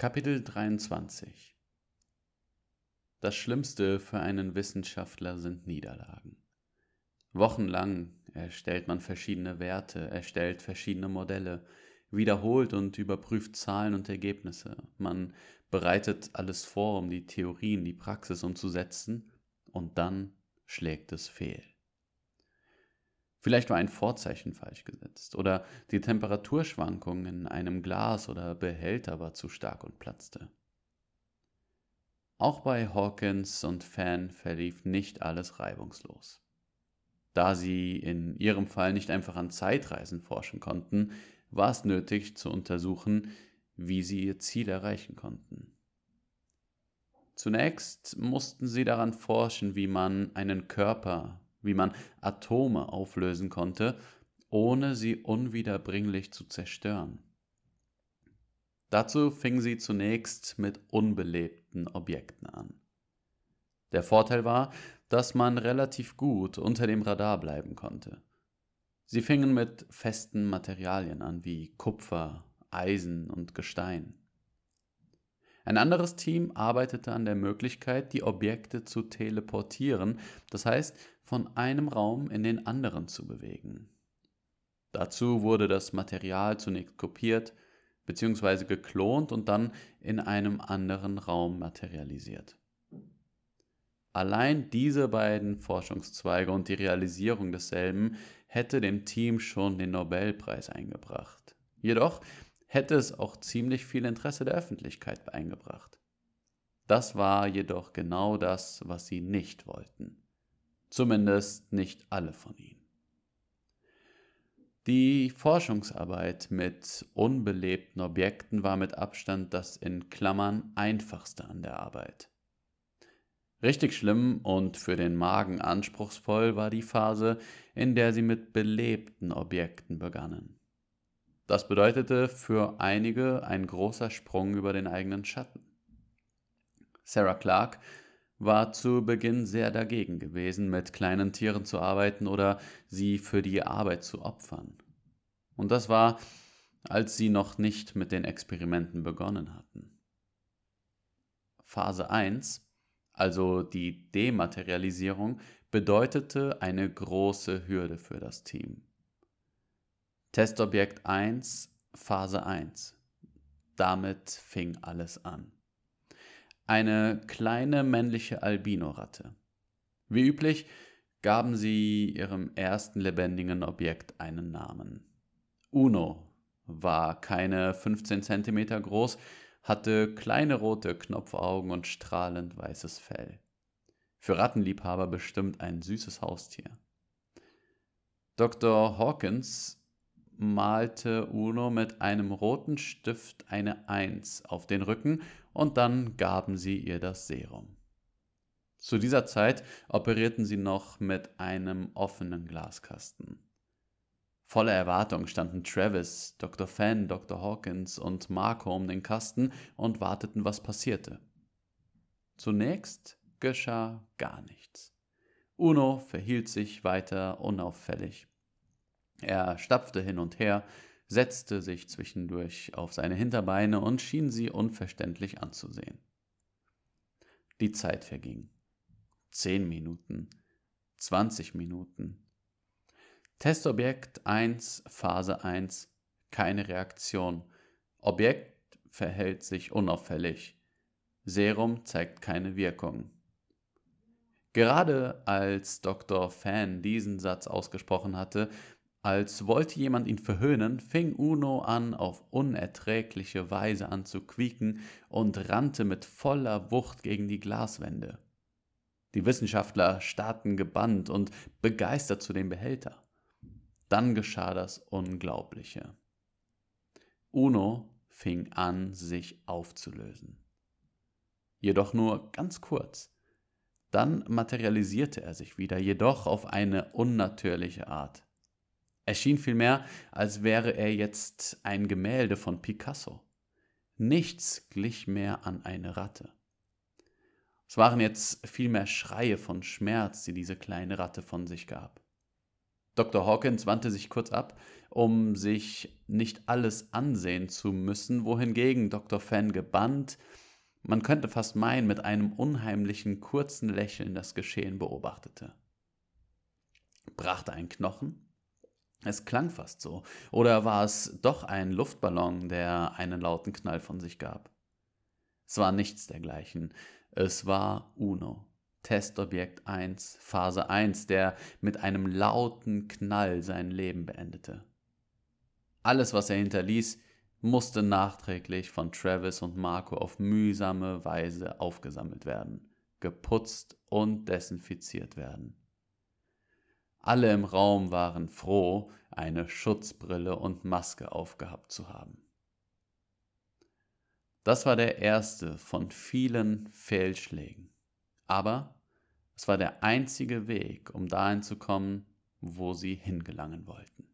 Kapitel 23 Das Schlimmste für einen Wissenschaftler sind Niederlagen. Wochenlang erstellt man verschiedene Werte, erstellt verschiedene Modelle, wiederholt und überprüft Zahlen und Ergebnisse. Man bereitet alles vor, um die Theorie in die Praxis umzusetzen, und dann schlägt es fehl. Vielleicht war ein Vorzeichen falsch gesetzt oder die Temperaturschwankung in einem Glas oder Behälter war zu stark und platzte. Auch bei Hawkins und Fan verlief nicht alles reibungslos. Da sie in ihrem Fall nicht einfach an Zeitreisen forschen konnten, war es nötig zu untersuchen, wie sie ihr Ziel erreichen konnten. Zunächst mussten sie daran forschen, wie man einen Körper wie man Atome auflösen konnte, ohne sie unwiederbringlich zu zerstören. Dazu fing sie zunächst mit unbelebten Objekten an. Der Vorteil war, dass man relativ gut unter dem Radar bleiben konnte. Sie fingen mit festen Materialien an wie Kupfer, Eisen und Gestein. Ein anderes Team arbeitete an der Möglichkeit, die Objekte zu teleportieren, das heißt von einem Raum in den anderen zu bewegen. Dazu wurde das Material zunächst kopiert bzw. geklont und dann in einem anderen Raum materialisiert. Allein diese beiden Forschungszweige und die Realisierung desselben hätte dem Team schon den Nobelpreis eingebracht. Jedoch hätte es auch ziemlich viel Interesse der Öffentlichkeit eingebracht. Das war jedoch genau das, was sie nicht wollten. Zumindest nicht alle von ihnen. Die Forschungsarbeit mit unbelebten Objekten war mit Abstand das in Klammern einfachste an der Arbeit. Richtig schlimm und für den Magen anspruchsvoll war die Phase, in der sie mit belebten Objekten begannen. Das bedeutete für einige ein großer Sprung über den eigenen Schatten. Sarah Clark war zu Beginn sehr dagegen gewesen, mit kleinen Tieren zu arbeiten oder sie für die Arbeit zu opfern. Und das war, als sie noch nicht mit den Experimenten begonnen hatten. Phase 1, also die Dematerialisierung, bedeutete eine große Hürde für das Team. Testobjekt 1, Phase 1. Damit fing alles an. Eine kleine männliche Albino-Ratte. Wie üblich gaben sie ihrem ersten lebendigen Objekt einen Namen. Uno war keine 15 cm groß, hatte kleine rote Knopfaugen und strahlend weißes Fell. Für Rattenliebhaber bestimmt ein süßes Haustier. Dr. Hawkins malte Uno mit einem roten Stift eine Eins auf den Rücken und dann gaben sie ihr das Serum. Zu dieser Zeit operierten sie noch mit einem offenen Glaskasten. Voller Erwartung standen Travis, Dr. Fenn, Dr. Hawkins und Marco um den Kasten und warteten, was passierte. Zunächst geschah gar nichts. Uno verhielt sich weiter unauffällig. Er stapfte hin und her, setzte sich zwischendurch auf seine Hinterbeine und schien sie unverständlich anzusehen. Die Zeit verging. Zehn Minuten, zwanzig Minuten. Testobjekt 1, Phase 1, keine Reaktion. Objekt verhält sich unauffällig. Serum zeigt keine Wirkung. Gerade als Dr. Fan diesen Satz ausgesprochen hatte, als wollte jemand ihn verhöhnen, fing Uno an, auf unerträgliche Weise an zu quieken und rannte mit voller Wucht gegen die Glaswände. Die Wissenschaftler starrten gebannt und begeistert zu dem Behälter. Dann geschah das Unglaubliche. Uno fing an, sich aufzulösen. Jedoch nur ganz kurz. Dann materialisierte er sich wieder, jedoch auf eine unnatürliche Art. Er schien vielmehr, als wäre er jetzt ein Gemälde von Picasso. Nichts glich mehr an eine Ratte. Es waren jetzt vielmehr Schreie von Schmerz, die diese kleine Ratte von sich gab. Dr. Hawkins wandte sich kurz ab, um sich nicht alles ansehen zu müssen, wohingegen Dr. Fan gebannt, man könnte fast meinen, mit einem unheimlichen kurzen Lächeln das Geschehen beobachtete. Brachte ein Knochen? Es klang fast so. Oder war es doch ein Luftballon, der einen lauten Knall von sich gab? Es war nichts dergleichen. Es war Uno. Testobjekt 1, Phase 1, der mit einem lauten Knall sein Leben beendete. Alles, was er hinterließ, musste nachträglich von Travis und Marco auf mühsame Weise aufgesammelt werden, geputzt und desinfiziert werden. Alle im Raum waren froh, eine Schutzbrille und Maske aufgehabt zu haben. Das war der erste von vielen Fehlschlägen. Aber es war der einzige Weg, um dahin zu kommen, wo sie hingelangen wollten.